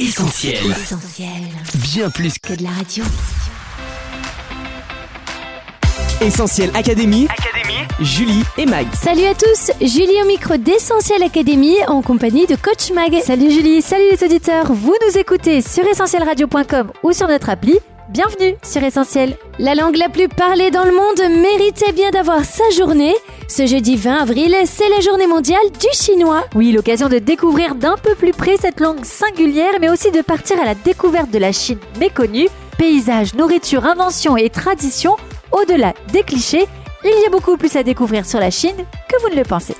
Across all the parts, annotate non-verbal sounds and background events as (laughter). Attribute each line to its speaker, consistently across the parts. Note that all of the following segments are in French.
Speaker 1: Essentiel.
Speaker 2: Essentiel.
Speaker 1: Bien plus
Speaker 2: Que de la radio.
Speaker 3: Essentiel Académie. Julie et Mag.
Speaker 4: Salut à tous, Julie au micro d'Essentiel Académie en compagnie de Coach Mag. Salut Julie, salut les auditeurs, vous nous écoutez sur essentielradio.com ou sur notre appli. Bienvenue sur Essentiel. La langue la plus parlée dans le monde méritait bien d'avoir sa journée. Ce jeudi 20 avril, c'est la journée mondiale du chinois. Oui, l'occasion de découvrir d'un peu plus près cette langue singulière, mais aussi de partir à la découverte de la Chine méconnue. Paysages, nourriture, inventions et traditions, au-delà des clichés, il y a beaucoup plus à découvrir sur la Chine que vous ne le pensez.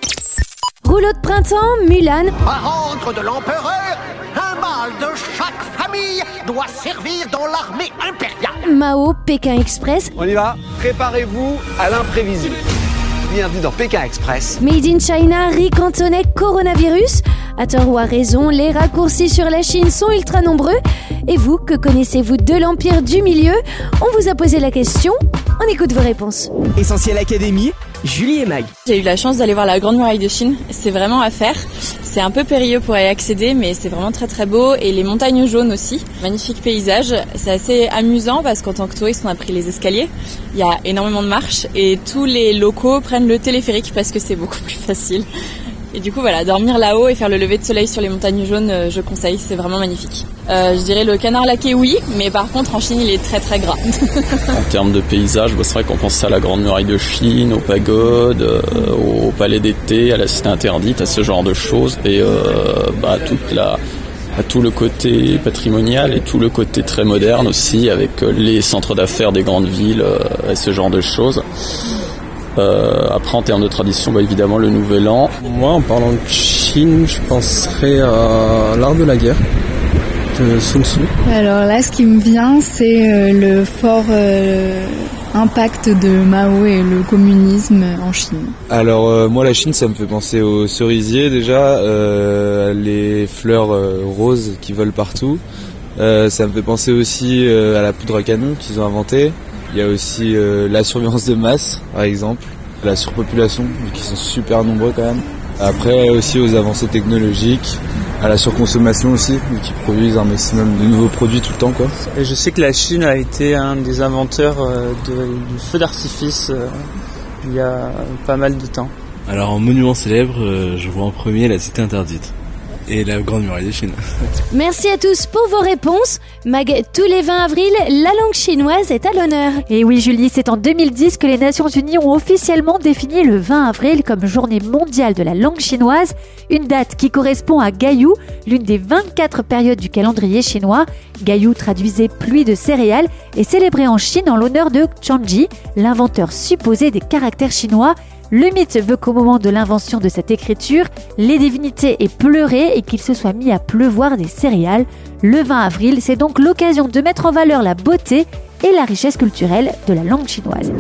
Speaker 4: Rouleau de printemps, Mulan,
Speaker 5: de l'empereur, un mâle de famille doit servir dans l'armée impériale.
Speaker 4: Mao, Pékin Express,
Speaker 6: On y va Préparez-vous à l'imprévisible. Bienvenue dans Pékin Express.
Speaker 4: Made in China, riz cantonais, coronavirus. À tort ou à raison, les raccourcis sur la Chine sont ultra nombreux. Et vous, que connaissez-vous de l'empire du milieu? On vous a posé la question, on écoute vos réponses.
Speaker 3: Essentiel Académie. Julie et Mag.
Speaker 7: J'ai eu la chance d'aller voir la Grande Muraille de Chine. C'est vraiment à faire. C'est un peu périlleux pour y accéder, mais c'est vraiment très très beau. Et les montagnes jaunes aussi. Magnifique paysage. C'est assez amusant parce qu'en tant que touriste, on a pris les escaliers. Il y a énormément de marches et tous les locaux prennent le téléphérique parce que c'est beaucoup (laughs) plus facile. Et du coup, voilà, dormir là-haut et faire le lever de soleil sur les montagnes jaunes, euh, je conseille, c'est vraiment magnifique. Euh, je dirais le canard laqué, oui, mais par contre, en Chine, il est très très gras. (laughs)
Speaker 8: En termes de paysage, bah, c'est vrai qu'on pense à la Grande Muraille de Chine, aux pagodes, euh, au palais d'été, à la cité interdite, à ce genre de choses, et bah, toute la, à tout le côté patrimonial et tout le côté très moderne aussi, avec les centres d'affaires des grandes villes et ce genre de choses. Euh, après, en termes de tradition, bah, évidemment, le Nouvel An.
Speaker 9: Moi, en parlant de Chine, je penserais à l'art de la guerre de Sun Tzu.
Speaker 10: Alors là, ce qui me vient, c'est euh, le fort euh, impact de Mao et le communisme en Chine.
Speaker 9: Alors euh, moi, la Chine, ça me fait penser aux cerisiers déjà, euh, les fleurs euh, roses qui volent partout. Euh, ça me fait penser aussi euh, à la poudre à canon qu'ils ont inventée. Il y a aussi euh, la surveillance de masse, par exemple, la surpopulation, qu'ils sont super nombreux quand même. Après aussi aux avancées technologiques, à la surconsommation aussi, qu'ils produisent un maximum de nouveaux produits tout le temps quoi.
Speaker 11: Et je sais que la Chine a été un des inventeurs euh, de- du feu d'artifice euh, il y a pas mal de temps.
Speaker 12: Alors en monument célèbre, je vois en premier la cité interdite et la grande muraille de Chine.
Speaker 4: Merci à tous pour vos réponses. Mag, tous les 20 avril, la langue chinoise est à l'honneur. Et oui, Julie, c'est en 2010 que les Nations Unies ont officiellement défini le 20 avril comme journée mondiale de la langue chinoise, une date qui correspond à Gaïu, l'une des 24 périodes du calendrier chinois. Gaïu traduisait pluie de céréales et célébré en Chine en l'honneur de Changji, l'inventeur supposé des caractères chinois. Le mythe veut qu'au moment de l'invention de cette écriture, les divinités aient pleuré et qu'il se soit mis à pleuvoir des céréales. Le 20 avril, c'est donc l'occasion de mettre en valeur la beauté et la richesse culturelle de la langue chinoise.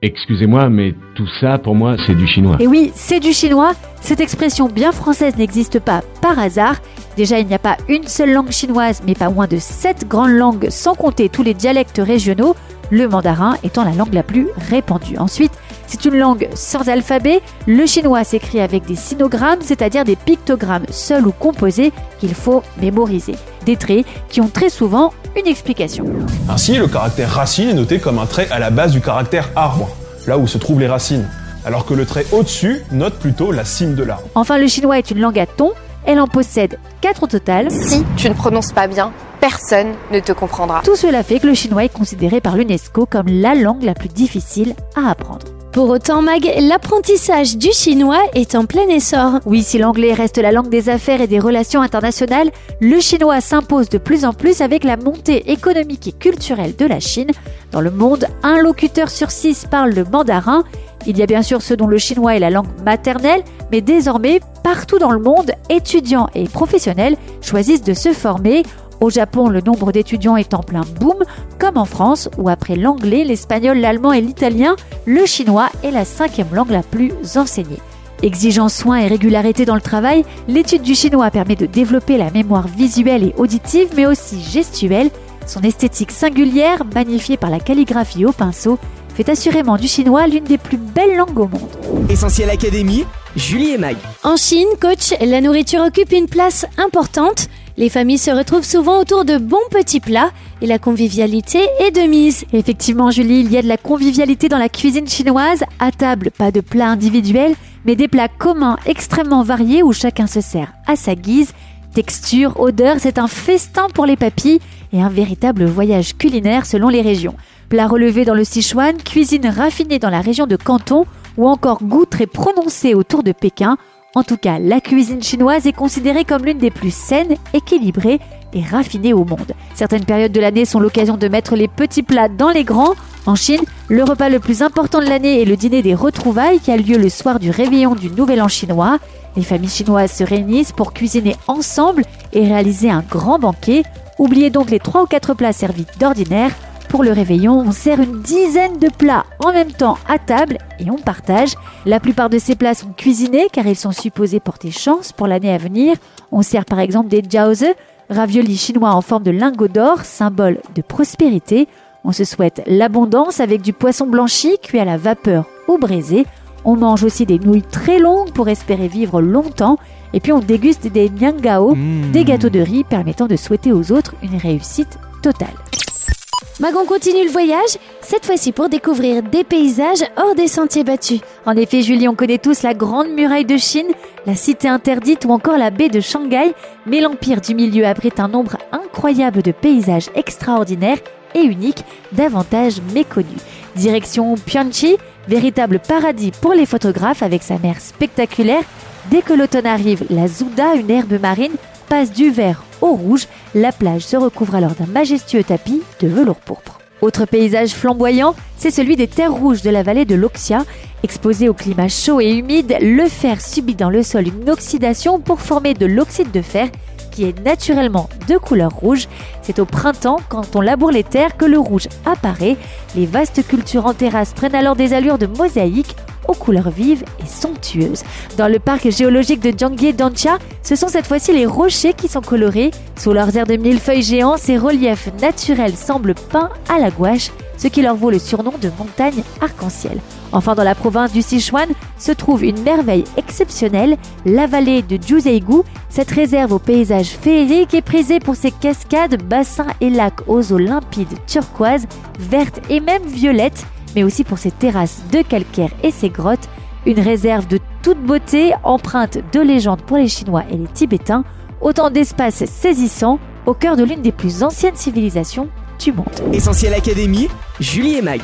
Speaker 13: Excusez-moi, mais tout ça, pour moi, c'est du chinois.
Speaker 4: Et oui, c'est du chinois. Cette expression bien française n'existe pas par hasard. Déjà, il n'y a pas une seule langue chinoise, mais pas moins de sept grandes langues, sans compter tous les dialectes régionaux, le mandarin étant la langue la plus répandue. Ensuite, c'est une langue sans alphabet. Le chinois s'écrit avec des sinogrammes, c'est-à-dire des pictogrammes seuls ou composés qu'il faut mémoriser. Des traits qui ont très souvent une explication.
Speaker 14: Ainsi, le caractère racine est noté comme un trait à la base du caractère arbre, là où se trouvent les racines, alors que le trait au-dessus note plutôt la cime de l'arbre.
Speaker 4: Enfin, le chinois est une langue à ton. Elle en possède quatre au total.
Speaker 15: Si tu ne prononces pas bien, personne ne te comprendra.
Speaker 4: Tout cela fait que le chinois est considéré par l'UNESCO comme la langue la plus difficile à apprendre. Pour autant, Mag, l'apprentissage du chinois est en plein essor. Oui, si l'anglais reste la langue des affaires et des relations internationales, le chinois s'impose de plus en plus avec la montée économique et culturelle de la Chine. Dans le monde, un locuteur sur six parle le mandarin. Il y a bien sûr ceux dont le chinois est la langue maternelle, mais désormais, partout dans le monde, étudiants et professionnels choisissent de se former. Au Japon, le nombre d'étudiants est en plein boom, comme en France, où après l'anglais, l'espagnol, l'allemand et l'italien, le chinois est la cinquième langue la plus enseignée. Exigeant soin et régularité dans le travail, l'étude du chinois permet de développer la mémoire visuelle et auditive, mais aussi gestuelle. Son esthétique singulière, magnifiée par la calligraphie au pinceau, fait assurément du chinois l'une des plus belles langues au monde.
Speaker 3: Essentiel Académie, Julie et Mag.
Speaker 4: En Chine, coach, la nourriture occupe une place importante. Les familles se retrouvent souvent autour de bons petits plats et la convivialité est de mise. Effectivement, Julie, il y a de la convivialité dans la cuisine chinoise. À table, pas de plats individuels, mais des plats communs extrêmement variés où chacun se sert à sa guise. Texture, odeur, c'est un festin pour les papilles et un véritable voyage culinaire selon les régions. Plats relevés dans le Sichuan, cuisine raffinée dans la région de Canton ou encore goût très prononcé autour de Pékin. En tout cas, la cuisine chinoise est considérée comme l'une des plus saines, équilibrées et raffinées au monde. Certaines périodes de l'année sont l'occasion de mettre les petits plats dans les grands. En Chine, le repas le plus important de l'année est le dîner des retrouvailles qui a lieu le soir du réveillon du Nouvel An chinois. Les familles chinoises se réunissent pour cuisiner ensemble et réaliser un grand banquet. Oubliez donc les 3 ou 4 plats servis d'ordinaire. Pour le réveillon, on sert une dizaine de plats en même temps à table et on partage. La plupart de ces plats sont cuisinés car ils sont supposés porter chance pour l'année à venir. On sert par exemple des jiaozi, raviolis chinois en forme de lingot d'or, symbole de prospérité. On se souhaite l'abondance avec du poisson blanchi cuit à la vapeur ou braisé. On mange aussi des nouilles très longues pour espérer vivre longtemps. Et puis on déguste des niangao, des gâteaux de riz permettant de souhaiter aux autres une réussite totale. Magon continue le voyage, cette fois-ci pour découvrir des paysages hors des sentiers battus. En effet, Julie, on connaît tous la Grande Muraille de Chine, la Cité interdite ou encore la baie de Shanghai, mais l'Empire du Milieu abrite un nombre incroyable de paysages extraordinaires et uniques, davantage méconnus. Direction Pianchi, véritable paradis pour les photographes avec sa mer spectaculaire. Dès que l'automne arrive, la Zouda, une herbe marine, passe du vert au rouge, la plage se recouvre alors d'un majestueux tapis de velours pourpre. Autre paysage flamboyant, c'est celui des terres rouges de la vallée de l'Oxia. Exposé au climat chaud et humide, le fer subit dans le sol une oxydation pour former de l'oxyde de fer qui est naturellement de couleur rouge. C'est au printemps, quand on laboure les terres, que le rouge apparaît. Les vastes cultures en terrasse prennent alors des allures de mosaïque aux couleurs vives et somptueuses. Dans le parc géologique de Jiangye Dancha, ce sont cette fois-ci les rochers qui sont colorés. Sous leurs airs de millefeuilles géants, ces reliefs naturels semblent peints à la gouache, ce qui leur vaut le surnom de montagne arc-en-ciel. Enfin, dans la province du Sichuan se trouve une merveille exceptionnelle, la vallée de Juzeigu. Cette réserve au paysage féerique est prisée pour ses cascades, bassins et lacs aux eaux limpides, turquoises, vertes et même violettes, mais aussi pour ses terrasses de calcaire et ses grottes. Une réserve de toute beauté, empreinte de légendes pour les Chinois et les Tibétains. Autant d'espaces saisissants au cœur de l'une des plus anciennes civilisations du monde.
Speaker 3: Essentiel Académie, Julie et Mag.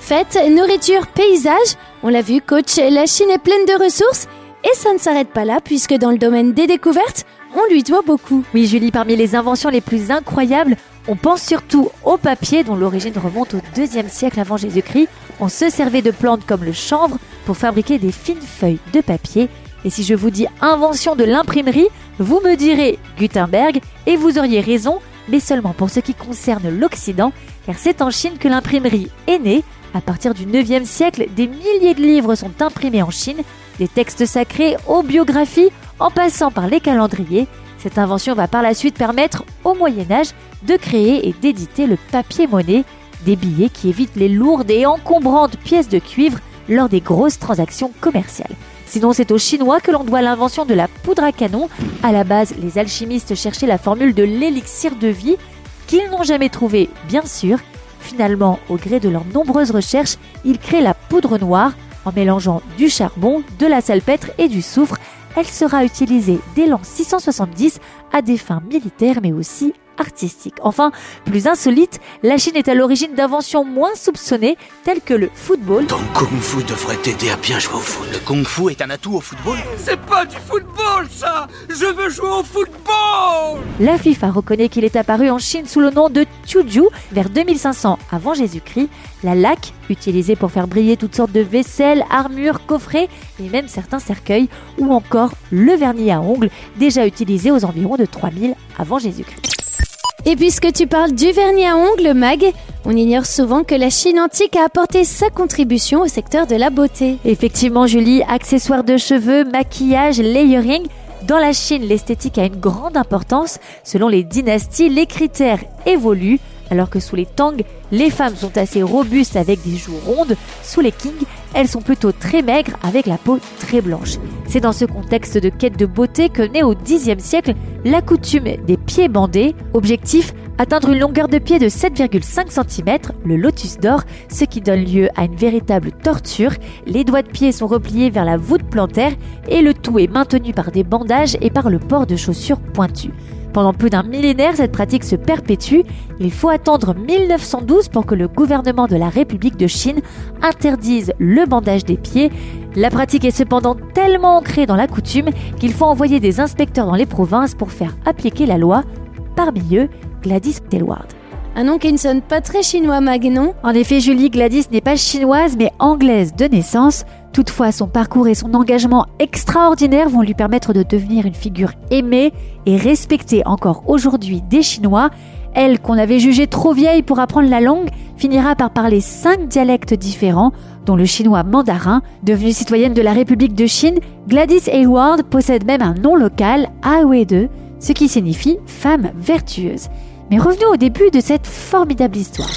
Speaker 4: Fête, nourriture, paysage. On l'a vu, coach, la Chine est pleine de ressources. Et ça ne s'arrête pas là, puisque dans le domaine des découvertes, on lui doit beaucoup. Oui, Julie, parmi les inventions les plus incroyables, on pense surtout au papier, dont l'origine remonte au deuxième siècle avant Jésus-Christ. On se servait de plantes comme le chanvre pour fabriquer des fines feuilles de papier. Et si je vous dis invention de l'imprimerie, vous me direz Gutenberg, et vous auriez raison, mais seulement pour ce qui concerne l'Occident, car c'est en Chine que l'imprimerie est née. À partir du 9e siècle, des milliers de livres sont imprimés en Chine, des textes sacrés aux biographies, en passant par les calendriers. Cette invention va par la suite permettre au Moyen Âge de créer et d'éditer le papier-monnaie, des billets qui évitent les lourdes et encombrantes pièces de cuivre lors des grosses transactions commerciales. Sinon, c'est aux Chinois que l'on doit l'invention de la poudre à canon. À la base, les alchimistes cherchaient la formule de l'élixir de vie, qu'ils n'ont jamais trouvée, bien sûr. Finalement, au gré de leurs nombreuses recherches, ils créent la poudre noire en mélangeant du charbon, de la salpêtre et du soufre. Elle sera utilisée dès l'an 670 à des fins militaires mais aussi artistique. Enfin, plus insolite, la Chine est à l'origine d'inventions moins soupçonnées telles que le football.
Speaker 1: Ton kung fu devrait t'aider à bien jouer au foot.
Speaker 2: Le kung fu est un atout au football?
Speaker 16: C'est pas du football ça Je veux jouer au football
Speaker 4: La FIFA reconnaît qu'il est apparu en Chine sous le nom de Tiuju vers 2500 avant Jésus-Christ. La laque, utilisée pour faire briller toutes sortes de vaisselles, armures, coffrets et même certains cercueils, ou encore le vernis à ongles, déjà utilisé aux environs de 3000 avant Jésus-Christ. Et puisque tu parles du vernis à ongles, Mag, on ignore souvent que la Chine antique a apporté sa contribution au secteur de la beauté. Effectivement, Julie, accessoires de cheveux, maquillage, layering. Dans la Chine, l'esthétique a une grande importance. Selon les dynasties, les critères évoluent. Alors que sous les Tang, les femmes sont assez robustes avec des joues rondes. Sous les Qing, elles sont plutôt très maigres avec la peau très blanche. C'est dans ce contexte de quête de beauté que naît au Xe siècle la coutume des pieds bandés. Objectif atteindre une longueur de pied de 7,5 cm, le lotus d'or, ce qui donne lieu à une véritable torture. Les doigts de pied sont repliés vers la voûte plantaire et le tout est maintenu par des bandages et par le port de chaussures pointues. Pendant plus d'un millénaire, cette pratique se perpétue. Il faut attendre 1912 pour que le gouvernement de la République de Chine interdise le bandage des pieds. La pratique est cependant tellement ancrée dans la coutume qu'il faut envoyer des inspecteurs dans les provinces pour faire appliquer la loi. Parmi eux, Gladys Taylward.
Speaker 17: Un nom qui ne sonne pas très chinois, Mag, non?
Speaker 4: En effet, Julie Gladys n'est pas chinoise mais anglaise de naissance. Toutefois, son parcours et son engagement extraordinaire vont lui permettre de devenir une figure aimée et respectée encore aujourd'hui des Chinois. Elle, qu'on avait jugée trop vieille pour apprendre la langue, finira par parler cinq dialectes différents, dont le chinois mandarin. Devenue citoyenne de la République de Chine, Gladys Hayward possède même un nom local, Wei 2, ce qui signifie femme vertueuse. Mais revenons au début de cette formidable histoire.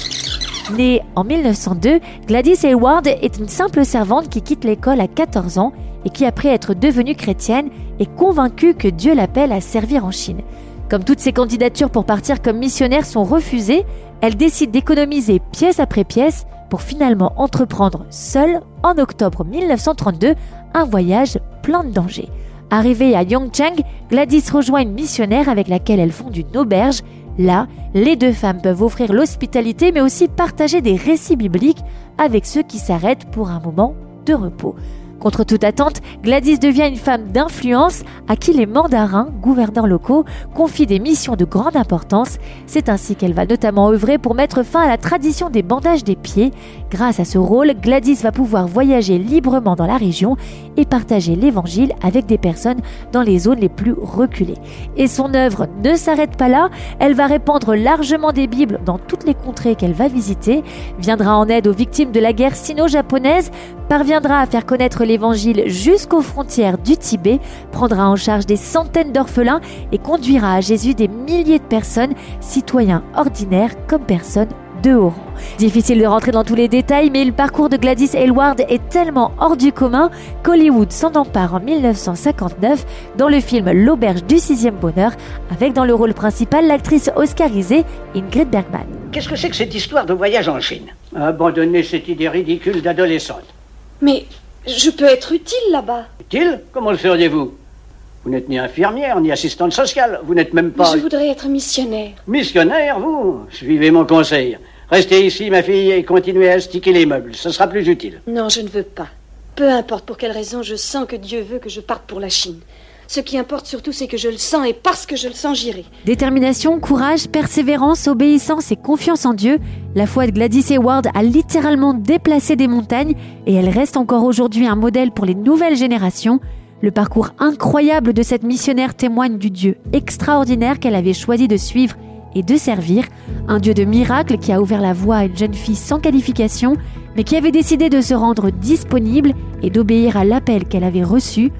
Speaker 4: Née en 1902, Gladys Hayward est une simple servante qui quitte l'école à 14 ans et qui, après être devenue chrétienne, est convaincue que Dieu l'appelle à servir en Chine. Comme toutes ses candidatures pour partir comme missionnaire sont refusées, elle décide d'économiser pièce après pièce pour finalement entreprendre seule, en octobre 1932, un voyage plein de dangers. Arrivée à Yongchang, Gladys rejoint une missionnaire avec laquelle elle fonde une auberge Là, les deux femmes peuvent offrir l'hospitalité mais aussi partager des récits bibliques avec ceux qui s'arrêtent pour un moment de repos. Contre toute attente, Gladys devient une femme d'influence à qui les mandarins, gouverneurs locaux, confient des missions de grande importance. C'est ainsi qu'elle va notamment œuvrer pour mettre fin à la tradition des bandages des pieds. Grâce à ce rôle, Gladys va pouvoir voyager librement dans la région et partager l'évangile avec des personnes dans les zones les plus reculées. Et son œuvre ne s'arrête pas là, elle va répandre largement des Bibles dans toutes les contrées qu'elle va visiter, viendra en aide aux victimes de la guerre sino-japonaise, parviendra à faire connaître l'Évangile jusqu'aux frontières du Tibet, prendra en charge des centaines d'orphelins et conduira à Jésus des milliers de personnes, citoyens ordinaires comme personnes de haut rang. Difficile de rentrer dans tous les détails, mais le parcours de Gladys Aylward est tellement hors du commun qu'Hollywood s'en empare en 1959 dans le film L'auberge du sixième bonheur, avec dans le rôle principal l'actrice oscarisée Ingrid Bergman.
Speaker 18: Qu'est-ce que c'est que cette histoire de voyage en Chine? Abandonnez cette idée ridicule d'adolescente.
Speaker 19: Mais je peux être utile là-bas.
Speaker 18: Utile Comment le feriez-vous? Vous n'êtes ni infirmière, ni assistante sociale. Vous n'êtes même pas...
Speaker 19: Je voudrais être missionnaire.
Speaker 18: Missionnaire, vous? Suivez mon conseil. Restez ici, ma fille, et continuez à sticker les meubles. Ce sera plus utile.
Speaker 19: Non, je ne veux pas. Peu importe pour quelle raison, je sens que Dieu veut que je parte pour la Chine. Ce qui importe surtout, c'est que je le sens, et parce que je le sens, j'irai.
Speaker 4: Détermination, courage, persévérance, obéissance et confiance en Dieu, la foi de Gladys Hayward a littéralement déplacé des montagnes et elle reste encore aujourd'hui un modèle pour les nouvelles générations. Le parcours incroyable de cette missionnaire témoigne du Dieu extraordinaire qu'elle avait choisi de suivre et de servir, un Dieu de miracles qui a ouvert la voie à une jeune fille sans qualification, mais qui avait décidé de se rendre disponible et d'obéir à l'appel qu'elle avait reçu.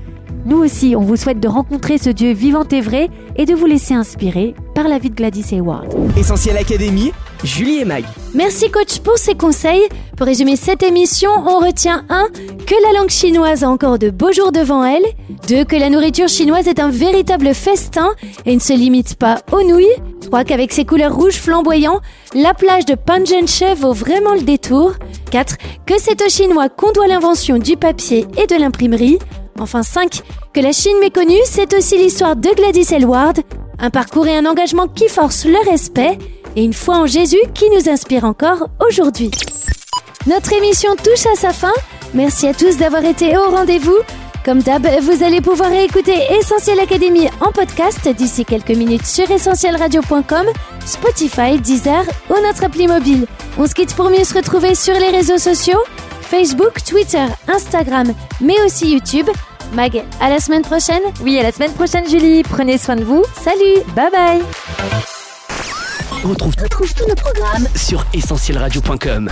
Speaker 4: Nous aussi, on vous souhaite de rencontrer ce Dieu vivant et vrai et de vous laisser inspirer par la vie de Gladys Hayward.
Speaker 3: Essentiel Académie, Julie et Mag.
Speaker 17: Merci coach pour ces conseils. Pour résumer cette émission, on retient 1. Que la langue chinoise a encore de beaux jours devant elle. 2. Que la nourriture chinoise est un véritable festin et ne se limite pas aux nouilles. 3. Qu'avec ses couleurs rouges flamboyants, la plage de Panzhenshe vaut vraiment le détour. 4. Que c'est aux Chinois qu'on doit l'invention du papier et de l'imprimerie. Enfin 5. Que la Chine méconnue, c'est aussi l'histoire de Gladys Elward, un parcours et un engagement qui forcent le respect, et une foi en Jésus qui nous inspire encore aujourd'hui. Notre émission touche à sa fin. Merci à tous d'avoir été au rendez-vous. Comme d'hab, vous allez pouvoir écouter Essentiel Académie en podcast d'ici quelques minutes sur essentielradio.com, Spotify, Deezer ou notre appli mobile. On se quitte pour mieux se retrouver sur les réseaux sociaux, Facebook, Twitter, Instagram, mais aussi YouTube. Mag, à la semaine prochaine.
Speaker 4: Oui, à la semaine prochaine, Julie. Prenez soin de vous.
Speaker 17: Salut.
Speaker 4: Bye bye.
Speaker 3: On retrouve, tous nos programmes sur essentielradio.com.